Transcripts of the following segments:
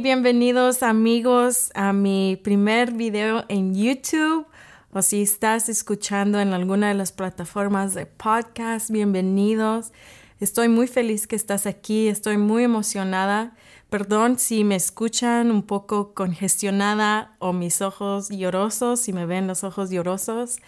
Bienvenidos amigos a mi primer video en YouTube o si estás escuchando en alguna de las plataformas de podcast, bienvenidos. Estoy muy feliz que estás aquí, estoy muy emocionada. Perdón si me escuchan un poco congestionada o mis ojos llorosos, si me ven los ojos llorosos.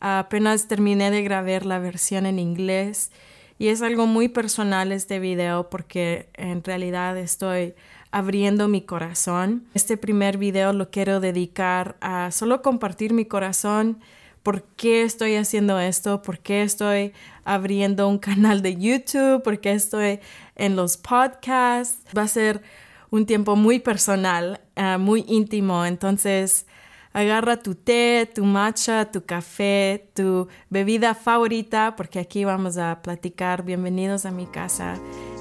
Apenas terminé de grabar la versión en inglés y es algo muy personal este video porque en realidad estoy abriendo mi corazón. Este primer video lo quiero dedicar a solo compartir mi corazón, por qué estoy haciendo esto, por qué estoy abriendo un canal de YouTube, por qué estoy en los podcasts. Va a ser un tiempo muy personal, ah, muy íntimo, entonces agarra tu té, tu matcha, tu café, tu bebida favorita, porque aquí vamos a platicar. Bienvenidos a mi casa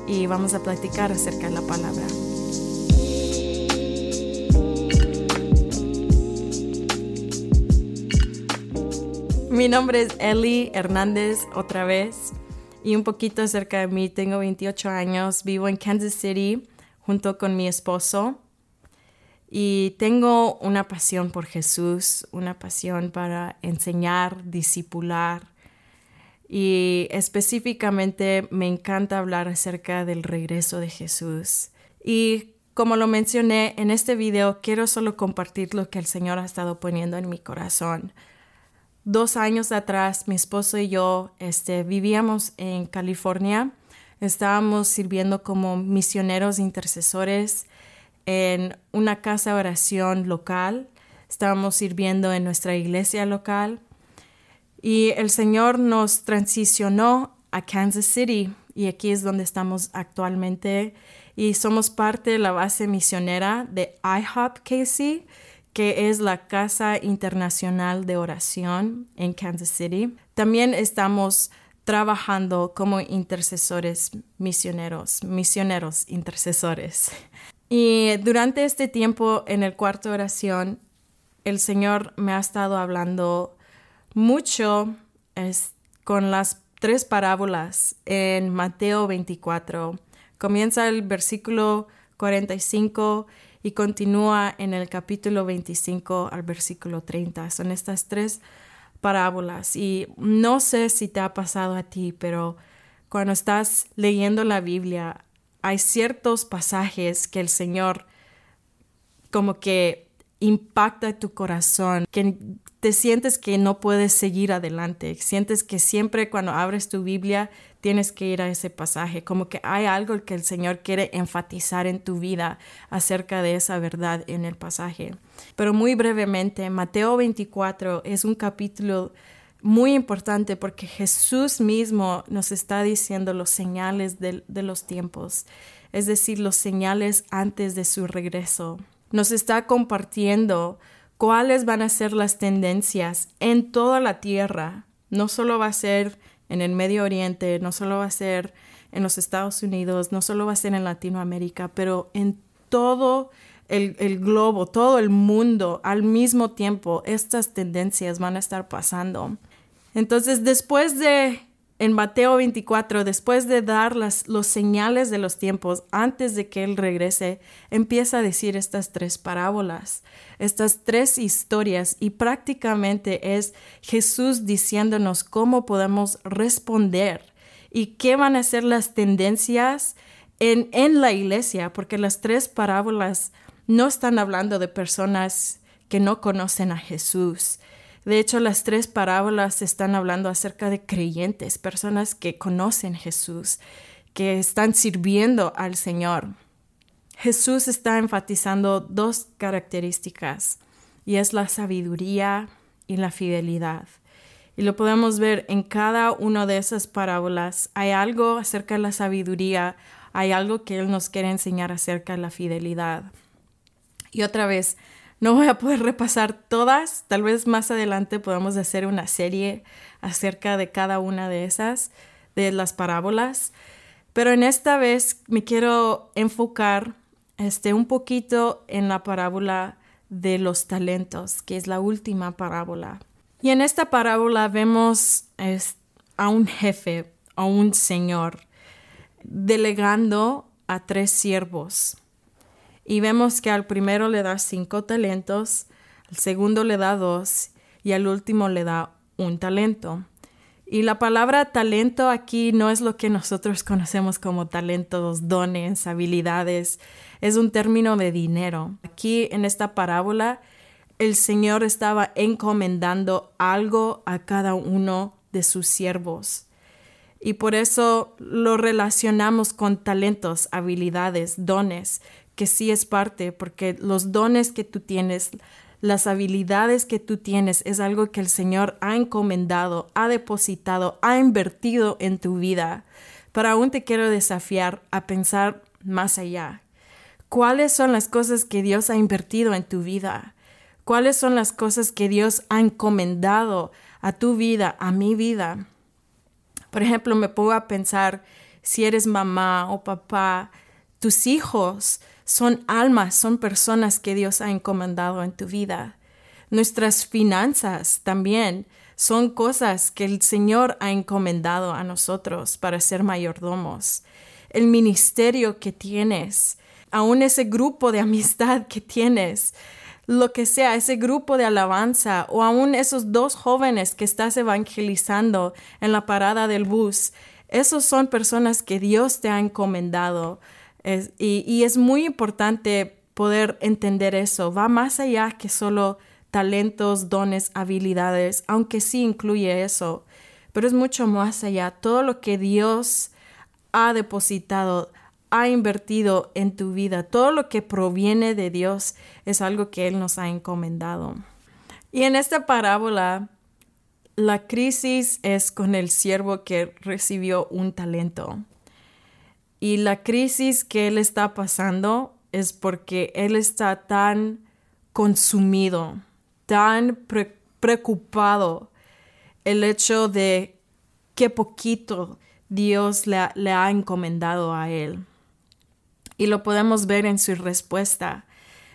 y vamos a platicar acerca de la palabra. Mi nombre es Eli Hernández otra vez y un poquito acerca de mí. Tengo 28 años, vivo en Kansas City junto con mi esposo y tengo una pasión por Jesús, una pasión para enseñar, discipular. Y específicamente me encanta hablar acerca del regreso de Jesús. Y como lo mencioné en este video, quiero solo compartir lo que el Señor ha estado poniendo en mi corazón. Dos años atrás, mi esposo y yo este, vivíamos en California. Estábamos sirviendo como misioneros intercesores en una casa de oración local, estábamos sirviendo en nuestra iglesia local. Y el Señor nos transicionó a Kansas City y aquí es donde estamos actualmente. Y somos parte de la base misionera de IHOP KC, que es la Casa Internacional de Oración en Kansas City. También estamos trabajando como intercesores misioneros, misioneros intercesores. Y durante este tiempo en el cuarto oración, el Señor me ha estado hablando mucho con las tres parábolas en Mateo 24. Comienza el versículo 45 y continúa en el capítulo 25 al versículo 30. Son estas tres parábolas y no sé si te ha pasado a ti, pero cuando estás leyendo la Biblia hay ciertos pasajes que el Señor como que impacta tu corazón, que te sientes que no puedes seguir adelante, sientes que siempre cuando abres tu Biblia tienes que ir a ese pasaje, como que hay algo que el Señor quiere enfatizar en tu vida acerca de esa verdad en el pasaje. Pero muy brevemente, Mateo 24 es un capítulo muy importante porque Jesús mismo nos está diciendo los señales de, los tiempos, es decir, los señales antes de su regreso. Nos está compartiendo cuáles van a ser las tendencias en toda la tierra. No solo va a ser en el Medio Oriente, no solo va a ser en los Estados Unidos, no solo va a ser en Latinoamérica, pero en todo el, el, globo, todo el mundo al mismo tiempo, estas tendencias van a estar pasando. Entonces, después de, en Mateo 24, después de dar las, los señales de los tiempos antes de que Él regrese, empieza a decir estas tres parábolas, estas tres historias y prácticamente es Jesús diciéndonos cómo podemos responder y qué van a ser las tendencias en, en la iglesia, porque las tres parábolas no están hablando de personas que no conocen a Jesús de hecho, las tres parábolas están hablando acerca de creyentes, personas que conocen Jesús, que están sirviendo al Señor. Jesús está enfatizando dos características y es la sabiduría y la fidelidad. Y lo podemos ver en cada una de esas parábolas. Hay algo acerca de la sabiduría, hay algo que Él nos quiere enseñar acerca de la fidelidad. Y otra vez, no voy a poder repasar todas, tal vez más adelante podamos hacer una serie acerca de cada una de esas, de las parábolas, pero en esta vez me quiero enfocar este, un poquito en la parábola de los talentos, que es la última parábola. Y en esta parábola vemos a un jefe, a un señor, delegando a tres siervos Y vemos que al primero le da cinco talentos, al segundo le da dos y al último le da un talento. Y la palabra talento aquí no es lo que nosotros conocemos como talentos, dones, habilidades, es un término de dinero. Aquí en esta parábola el Señor estaba encomendando algo a cada uno de sus siervos. Y por eso lo relacionamos con talentos, habilidades, dones, que sí es parte, porque los dones que tú tienes, las habilidades que tú tienes, es algo que el Señor ha encomendado, ha depositado, ha invertido en tu vida. Pero aún te quiero desafiar a pensar más allá. ¿Cuáles son las cosas que Dios ha invertido en tu vida? ¿Cuáles son las cosas que Dios ha encomendado a tu vida, a mi vida? Por ejemplo, me pongo a pensar si eres mamá o papá, tus hijos son almas, son personas que Dios ha encomendado en tu vida. Nuestras finanzas también son cosas que el Señor ha encomendado a nosotros para ser mayordomos. El ministerio que tienes, aún ese grupo de amistad que tienes, lo que sea, ese grupo de alabanza o aún esos dos jóvenes que estás evangelizando en la parada del bus, esos son personas que Dios te ha encomendado. Y, y es muy importante poder entender eso. Va más allá que solo talentos, dones, habilidades, aunque sí incluye eso, pero es mucho más allá. Todo lo que Dios ha depositado ha invertido en tu vida. Todo lo que proviene de Dios es algo que Él nos ha encomendado. Y en esta parábola, la crisis es con el siervo que recibió un talento. Y la crisis que él está pasando es porque él está tan consumido, tan preocupado el hecho de qué poquito Dios le ha encomendado a él y lo podemos ver en su respuesta.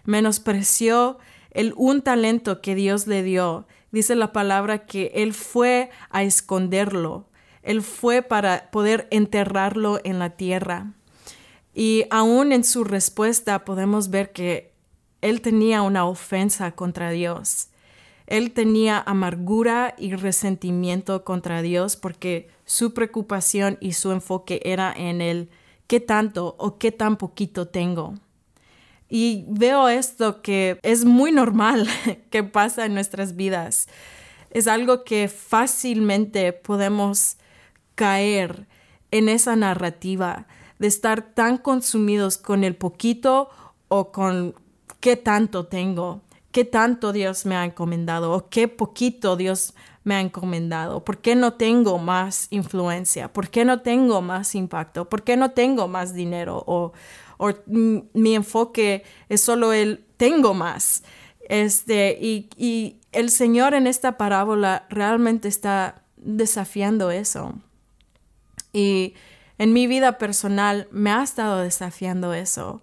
Menospreció el un talento que Dios le dio. Dice la palabra que él fue a esconderlo. Él fue para poder enterrarlo en la tierra. Y aún en su respuesta podemos ver que él tenía una ofensa contra Dios. Él tenía amargura y resentimiento contra Dios porque su preocupación y su enfoque era en el qué tanto o qué tan poquito tengo. Y veo esto que es muy normal que pasa en nuestras vidas. Es algo que fácilmente podemos caer en esa narrativa de estar tan consumidos con el poquito o con qué tanto tengo, qué tanto Dios me ha encomendado o qué poquito Dios me ha encomendado? ¿Por qué no tengo más influencia? ¿Por qué no tengo más impacto? ¿Por qué no tengo más dinero? O, mi enfoque es solo el tengo más. Este, y, y el Señor en esta parábola realmente está desafiando eso. Y en mi vida personal me ha estado desafiando eso,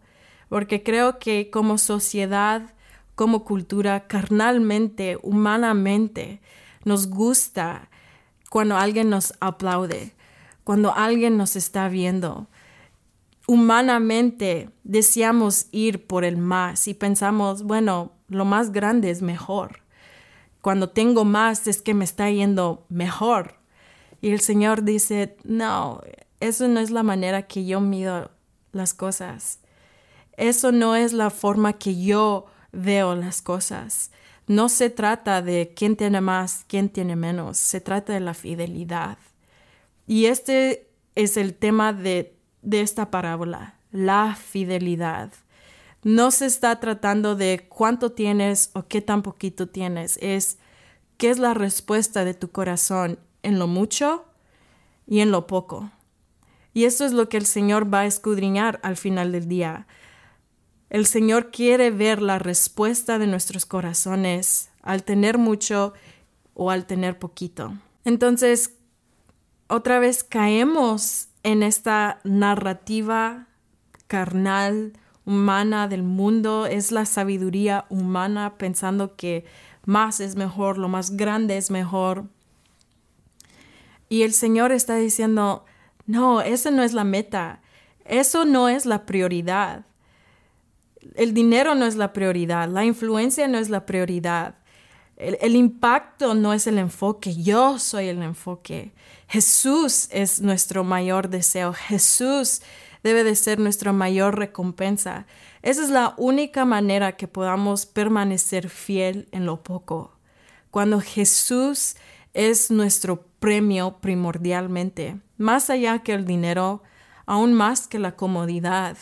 porque creo que como sociedad, como cultura, carnalmente, humanamente, nos gusta cuando alguien nos aplaude, cuando alguien nos está viendo. Humanamente deseamos ir por el más y pensamos, bueno, lo más grande es mejor. Cuando tengo más es que me está yendo mejor. Y el Señor dice, no, eso no es la manera que yo mido las cosas. Eso no es la forma que yo veo las cosas. No se trata de quién tiene más, quién tiene menos, se trata de la fidelidad. Y este es el tema de, esta parábola, la fidelidad. No se está tratando de cuánto tienes o qué tan poquito tienes, es qué es la respuesta de tu corazón en lo mucho y en lo poco. Y eso es lo que el Señor va a escudriñar al final del día. El Señor quiere ver la respuesta de nuestros corazones al tener mucho o al tener poquito. Entonces, otra vez caemos en esta narrativa carnal, humana del mundo, es la sabiduría humana pensando que más es mejor, lo más grande es mejor. Y el Señor está diciendo, no, esa no es la meta, eso no es la prioridad el dinero no es la prioridad, la influencia no es la prioridad. El, impacto no es el enfoque, yo soy el enfoque. Jesús es nuestro mayor deseo, Jesús debe de ser nuestra mayor recompensa. Esa es la única manera que podamos permanecer fiel en lo poco. Cuando Jesús es nuestro premio primordialmente, más allá que el dinero, aún más que la comodidad.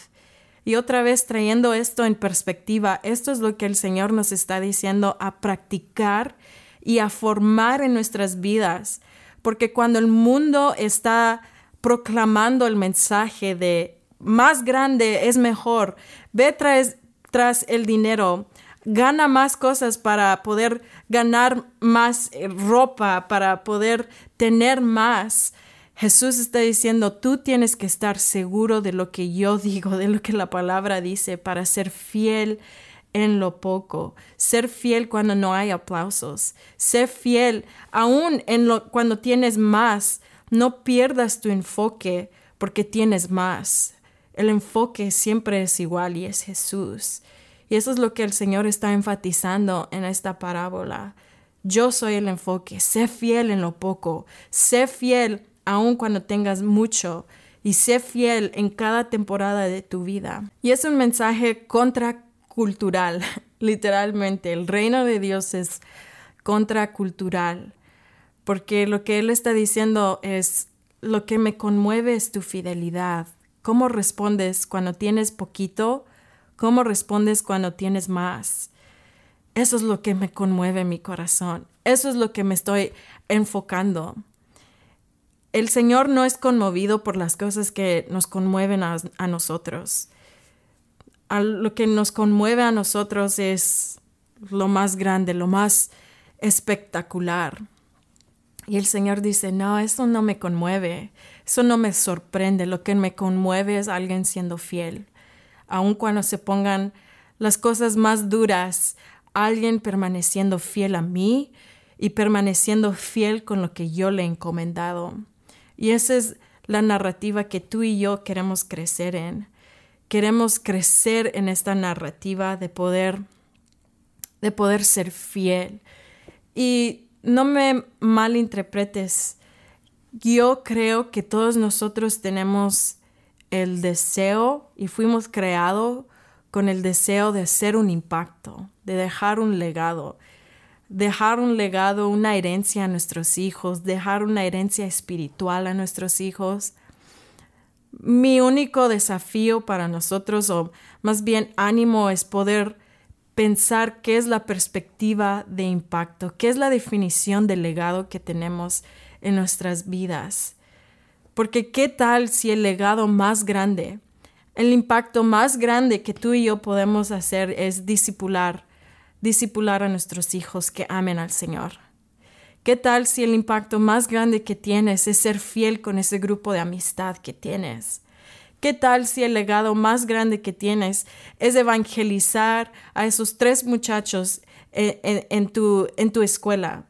Y otra vez trayendo esto en perspectiva, esto es lo que el Señor nos está diciendo a practicar y a formar en nuestras vidas. Porque cuando el mundo está proclamando el mensaje de más grande es mejor, ve tras, tras el dinero, gana más cosas para poder ganar más eh, ropa, para poder tener más. Jesús está diciendo, tú tienes que estar seguro de lo que yo digo, de lo que la palabra dice, para ser fiel en lo poco, ser fiel cuando no hay aplausos, ser fiel aún en lo cuando tienes más, no pierdas tu enfoque porque tienes más. El enfoque siempre es igual y es Jesús. Y eso es lo que el Señor está enfatizando en esta parábola. Yo soy el enfoque, sé fiel en lo poco, sé fiel aun cuando tengas mucho y sé fiel en cada temporada de tu vida. Y es un mensaje contracultural, literalmente. El reino de Dios es contracultural, porque lo que Él está diciendo es, lo que me conmueve es tu fidelidad. ¿Cómo respondes cuando tienes poquito? ¿Cómo respondes cuando tienes más? Eso es lo que me conmueve mi corazón. Eso es lo que me estoy enfocando el Señor no es conmovido por las cosas que nos conmueven a, nosotros. lo que nos conmueve a nosotros es lo más grande, lo más espectacular. Y el Señor dice, no, eso no me conmueve, eso no me sorprende, lo que me conmueve es alguien siendo fiel. Aun cuando se pongan las cosas más duras, alguien permaneciendo fiel a mí y permaneciendo fiel con lo que yo le he encomendado. Y esa es la narrativa que tú y yo queremos crecer en. Queremos crecer en esta narrativa de poder de poder ser fiel. Y no me malinterpretes. Yo creo que todos nosotros tenemos el deseo y fuimos creados con el deseo de hacer un impacto, de dejar un legado dejar un legado, una herencia a nuestros hijos, dejar una herencia espiritual a nuestros hijos. Mi único desafío para nosotros, o más bien ánimo, es poder pensar qué es la perspectiva de impacto, qué es la definición del legado que tenemos en nuestras vidas. Porque qué tal si el legado más grande, el impacto más grande que tú y yo podemos hacer es discipular discipular a nuestros hijos que amen al Señor? ¿Qué tal si el impacto más grande que tienes es ser fiel con ese grupo de amistad que tienes? ¿Qué tal si el legado más grande que tienes es evangelizar a esos tres muchachos en, tu, en tu escuela?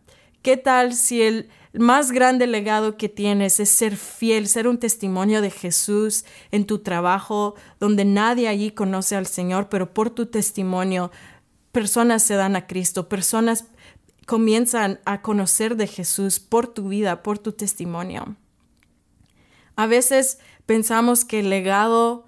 ¿Qué tal si el más grande legado que tienes es ser fiel, ser un testimonio de Jesús en tu trabajo, donde nadie allí conoce al Señor, pero por tu testimonio personas se dan a Cristo, personas comienzan a conocer de Jesús por tu vida, por tu testimonio. A veces pensamos que el legado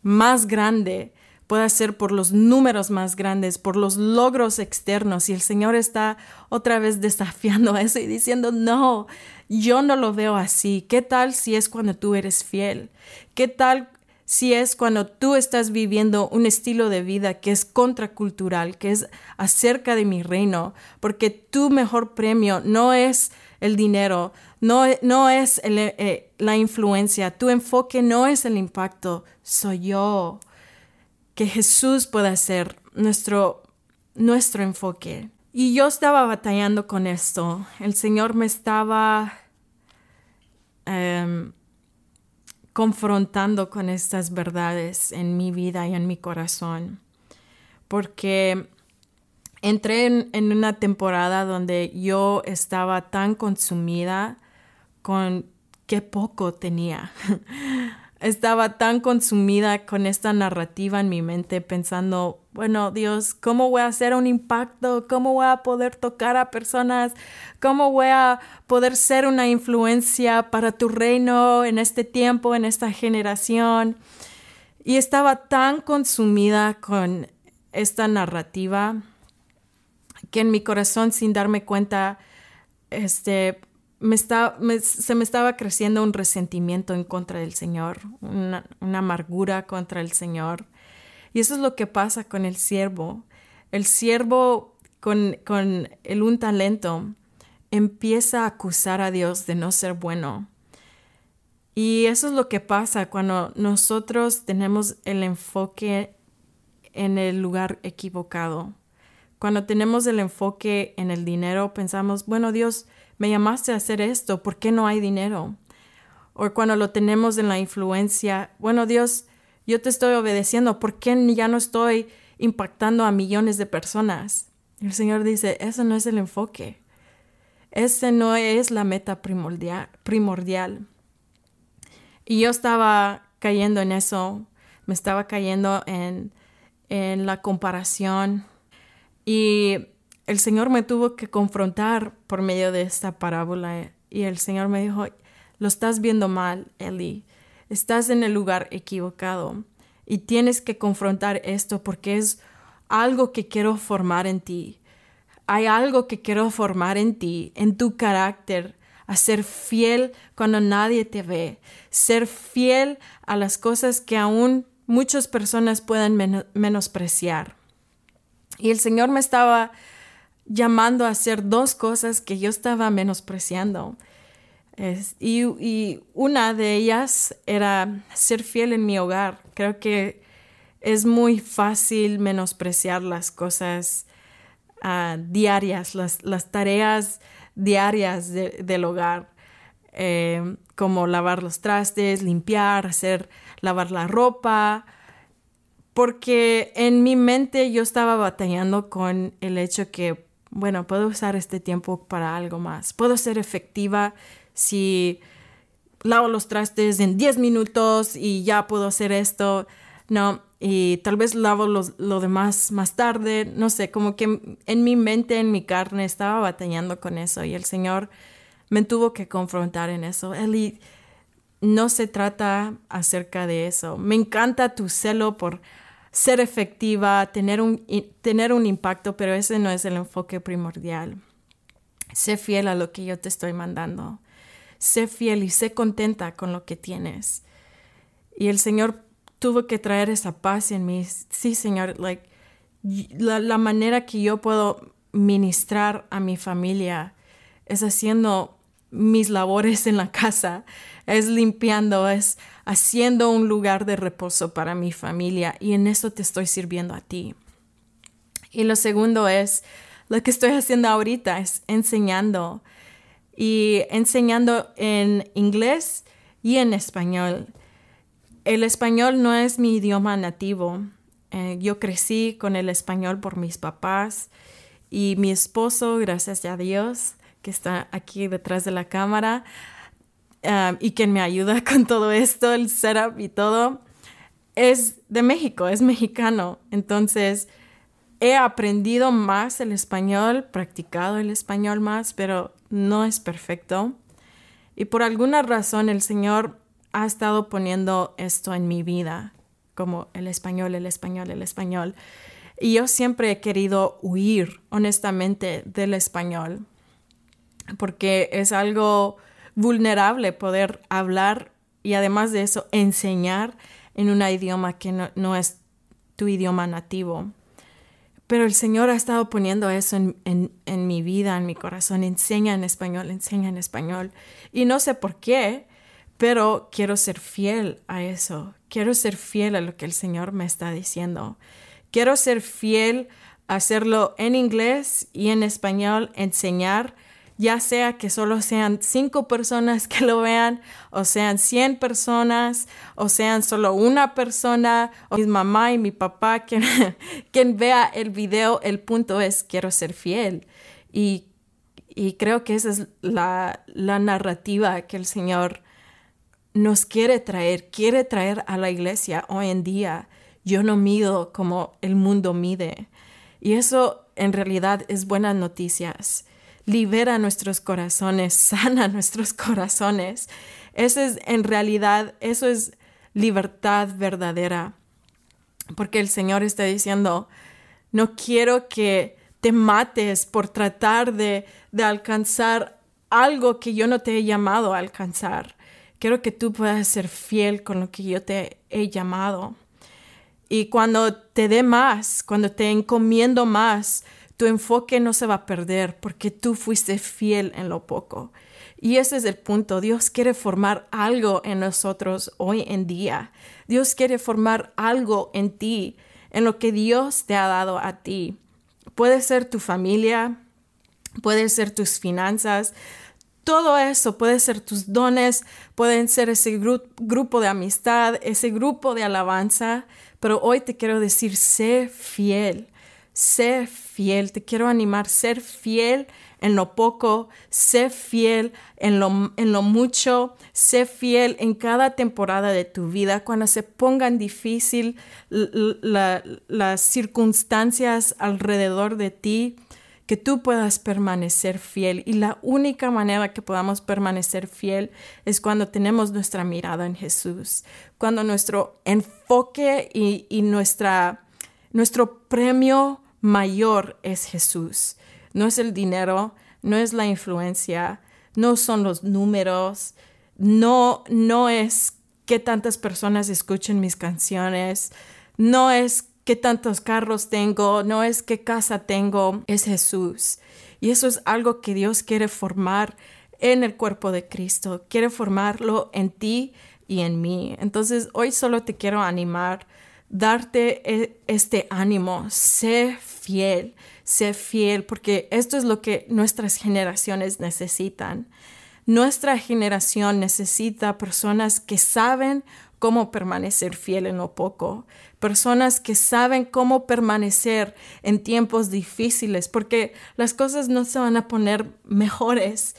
más grande puede ser por los números más grandes, por los logros externos. Y el Señor está otra vez desafiando eso y diciendo, no, yo no lo veo así. ¿Qué tal si es cuando tú eres fiel? ¿Qué tal si es cuando tú estás viviendo un estilo de vida que es contracultural, que es acerca de mi reino, porque tu mejor premio no es el dinero, no, no es eh, la influencia, tu enfoque no es el impacto, soy yo. Que Jesús pueda ser nuestro, nuestro enfoque. Y yo estaba batallando con esto. El Señor me estaba... Em, confrontando con estas verdades en mi vida y en mi corazón. Porque entré en, una temporada donde yo estaba tan consumida con qué poco tenía. estaba tan consumida con esta narrativa en mi mente pensando, bueno, Dios, ¿cómo voy a hacer un impacto? ¿Cómo voy a poder tocar a personas? ¿Cómo voy a poder ser una influencia para tu reino en este tiempo, en esta generación? Y estaba tan consumida con esta narrativa que en mi corazón, sin darme cuenta, este, me se me estaba creciendo un resentimiento en contra del Señor, una, amargura contra el Señor. Y eso es lo que pasa con el siervo. El siervo con, con el un talento empieza a acusar a Dios de no ser bueno. Y eso es lo que pasa cuando nosotros tenemos el enfoque en el lugar equivocado. Cuando tenemos el enfoque en el dinero, pensamos, bueno, Dios, me llamaste a hacer esto, ¿por qué no hay dinero? O cuando lo tenemos en la influencia, bueno Dios, yo te estoy obedeciendo, ¿por qué ya no estoy impactando a millones de personas? el Señor dice, eso no es el enfoque, ese no es la meta primordial. primordial. Y yo estaba cayendo en eso, me estaba cayendo en, en la comparación y el Señor me tuvo que confrontar por medio de esta parábola y el Señor me dijo, lo estás viendo mal, Eli, estás en el lugar equivocado y tienes que confrontar esto porque es algo que quiero formar en ti. Hay algo que quiero formar en ti, en tu carácter, a ser fiel cuando nadie te ve, ser fiel a las cosas que aún muchas personas puedan menospreciar. Y el Señor me estaba llamando a hacer dos cosas que yo estaba menospreciando. y, una de ellas era ser fiel en mi hogar. Creo que es muy fácil menospreciar las cosas ah, diarias, las, tareas diarias del hogar, eh, como lavar los trastes, limpiar, hacer, lavar la ropa, porque en mi mente yo estaba batallando con el hecho que bueno, puedo usar este tiempo para algo más. Puedo ser efectiva si lavo los trastes en 10 minutos y ya puedo hacer esto, ¿no? Y tal vez lavo lo demás más tarde, no sé, como que en mi mente, en mi carne, estaba batallando con eso y el Señor me tuvo que confrontar en eso. Eli, no se trata acerca de eso. Me encanta tu celo por ser efectiva, tener un, tener un impacto, pero ese no es el enfoque primordial. Sé fiel a lo que yo te estoy mandando. Sé fiel y sé contenta con lo que tienes. Y el Señor tuvo que traer esa paz en mí. Sí, Señor, like, la, la manera que yo puedo ministrar a mi familia es haciendo mis labores en la casa, es limpiando, es haciendo un lugar de reposo para mi familia y en eso te estoy sirviendo a ti. Y lo segundo es, lo que estoy haciendo ahorita es enseñando y enseñando en inglés y en español. El español no es mi idioma nativo. Eh, yo crecí con el español por mis papás y mi esposo, gracias a Dios, que está aquí detrás de la cámara um, y quien me ayuda con todo esto, el setup y todo, es de México, es mexicano. Entonces, he aprendido más el español, practicado el español más, pero no es perfecto. Y por alguna razón el Señor ha estado poniendo esto en mi vida, como el español, el español, el español. Y yo siempre he querido huir, honestamente, del español porque es algo vulnerable poder hablar y además de eso enseñar en un idioma que no, es tu idioma nativo. Pero el Señor ha estado poniendo eso en, en, mi vida, en mi corazón. Enseña en español, enseña en español. Y no sé por qué, pero quiero ser fiel a eso. Quiero ser fiel a lo que el Señor me está diciendo. Quiero ser fiel a hacerlo en inglés y en español, enseñar ya sea que solo sean cinco personas que lo vean, o sean cien personas, o sean solo una persona, o mi mamá y mi papá, quien, quien vea el video, el punto es quiero ser fiel. Y, y creo que esa es la, la narrativa que el Señor nos quiere traer, quiere traer a la iglesia hoy en día. Yo no mido como el mundo mide. Y eso en realidad es buenas noticias. Libera nuestros corazones, sana nuestros corazones. Eso es en realidad, eso es libertad verdadera. Porque el Señor está diciendo, no quiero que te mates por tratar de, de alcanzar algo que yo no te he llamado a alcanzar. Quiero que tú puedas ser fiel con lo que yo te he llamado. Y cuando te dé más, cuando te encomiendo más, tu enfoque no se va a perder porque tú fuiste fiel en lo poco. Y ese es el punto. Dios quiere formar algo en nosotros hoy en día. Dios quiere formar algo en ti, en lo que Dios te ha dado a ti. Puede ser tu familia, puede ser tus finanzas, todo eso puede ser tus dones, pueden ser ese grupo de amistad, ese grupo de alabanza, pero hoy te quiero decir, sé fiel, sé fiel, te quiero animar, ser fiel en lo poco, sé fiel en lo, en lo mucho, sé fiel en cada temporada de tu vida, cuando se pongan difícil las circunstancias alrededor de ti, que tú puedas permanecer fiel. Y la única manera que podamos permanecer fiel es cuando tenemos nuestra mirada en Jesús, cuando nuestro enfoque y, y nuestra, nuestro premio mayor es Jesús. No es el dinero, no es la influencia, no son los números, no, no es que tantas personas escuchen mis canciones, no es qué tantos carros tengo, no es qué casa tengo, es Jesús. Y eso es algo que Dios quiere formar en el cuerpo de Cristo, quiere formarlo en ti y en mí. Entonces hoy solo te quiero animar, darte e, este ánimo, sé fiel, sé fiel, porque esto es lo que nuestras generaciones necesitan. Nuestra generación necesita personas que saben cómo permanecer fiel en lo poco, personas que saben cómo permanecer en tiempos difíciles, porque las cosas no se van a poner mejores.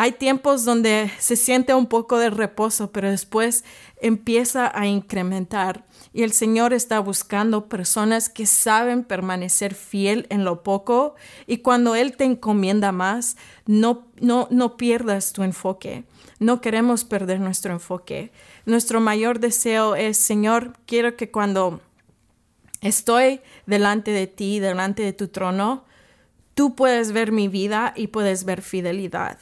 Hay tiempos donde se siente un poco de reposo, pero después empieza a incrementar. Y el Señor está buscando personas que saben permanecer fiel en lo poco y cuando Él te encomienda más, no, no, no pierdas tu enfoque. No queremos perder nuestro enfoque. Nuestro mayor deseo es, Señor, quiero que cuando estoy delante de ti, delante de tu trono, tú puedes ver mi vida y puedes ver fidelidad.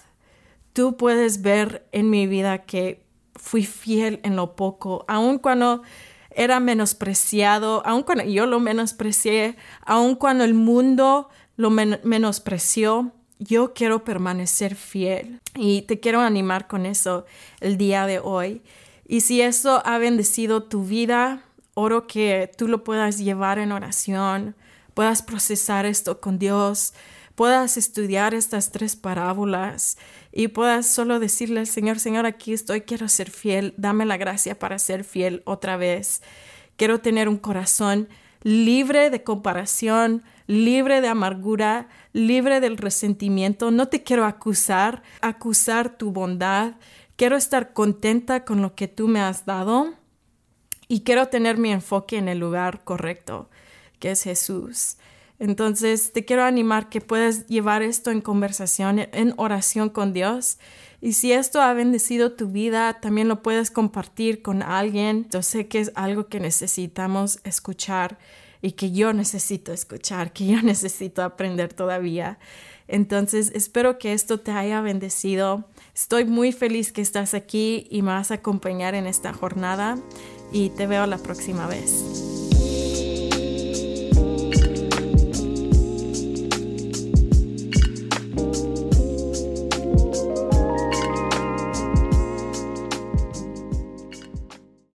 Tú puedes ver en mi vida que fui fiel en lo poco, aun cuando era menospreciado, aun cuando yo lo menosprecié, aun cuando el mundo lo menospreció, yo quiero permanecer fiel y te quiero animar con eso el día de hoy. Y si eso ha bendecido tu vida, oro que tú lo puedas llevar en oración, puedas procesar esto con Dios, puedas estudiar estas tres parábolas y puedas solo decirle al Señor, Señor, aquí estoy, quiero ser fiel, dame la gracia para ser fiel otra vez. Quiero tener un corazón libre de comparación, libre de amargura, libre del resentimiento. No te quiero acusar, acusar tu bondad. Quiero estar contenta con lo que tú me has dado y quiero tener mi enfoque en el lugar correcto, que es Jesús. Entonces, te quiero animar que puedas llevar esto en conversación, en oración con Dios. Y si esto ha bendecido tu vida, también lo puedes compartir con alguien. Yo sé que es algo que necesitamos escuchar y que yo necesito escuchar, que yo necesito aprender todavía. Entonces, espero que esto te haya bendecido. Estoy muy feliz que estás aquí y me vas a acompañar en esta jornada y te veo la próxima vez.